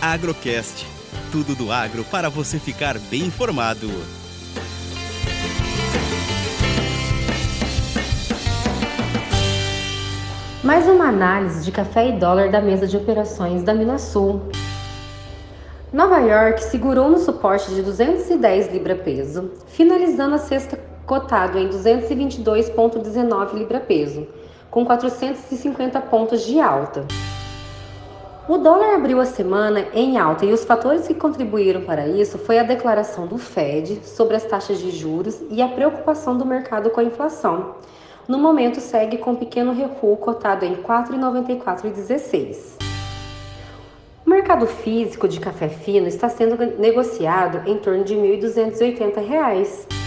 Agrocast. Tudo do agro para você ficar bem informado. Mais uma análise de café e dólar da mesa de operações da Minasul. Nova York segurou no suporte de 210 libra peso, finalizando a sexta cotado em 222,19 libra peso, com 450 pontos de alta. O dólar abriu a semana em alta e os fatores que contribuíram para isso foi a declaração do Fed sobre as taxas de juros e a preocupação do mercado com a inflação. No momento segue com um pequeno recuo cotado em 4,9416. O mercado físico de café fino está sendo negociado em torno de R$ 1.280.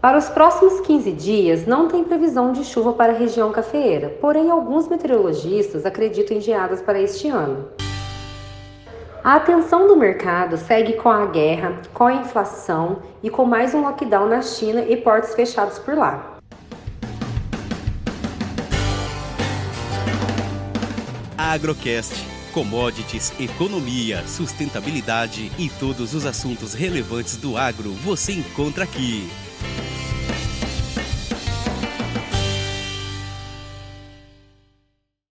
Para os próximos 15 dias, não tem previsão de chuva para a região cafeeira, porém alguns meteorologistas acreditam em geadas para este ano. A atenção do mercado segue com a guerra, com a inflação e com mais um lockdown na China e portos fechados por lá. Agrocast. Commodities, economia, sustentabilidade e todos os assuntos relevantes do agro você encontra aqui.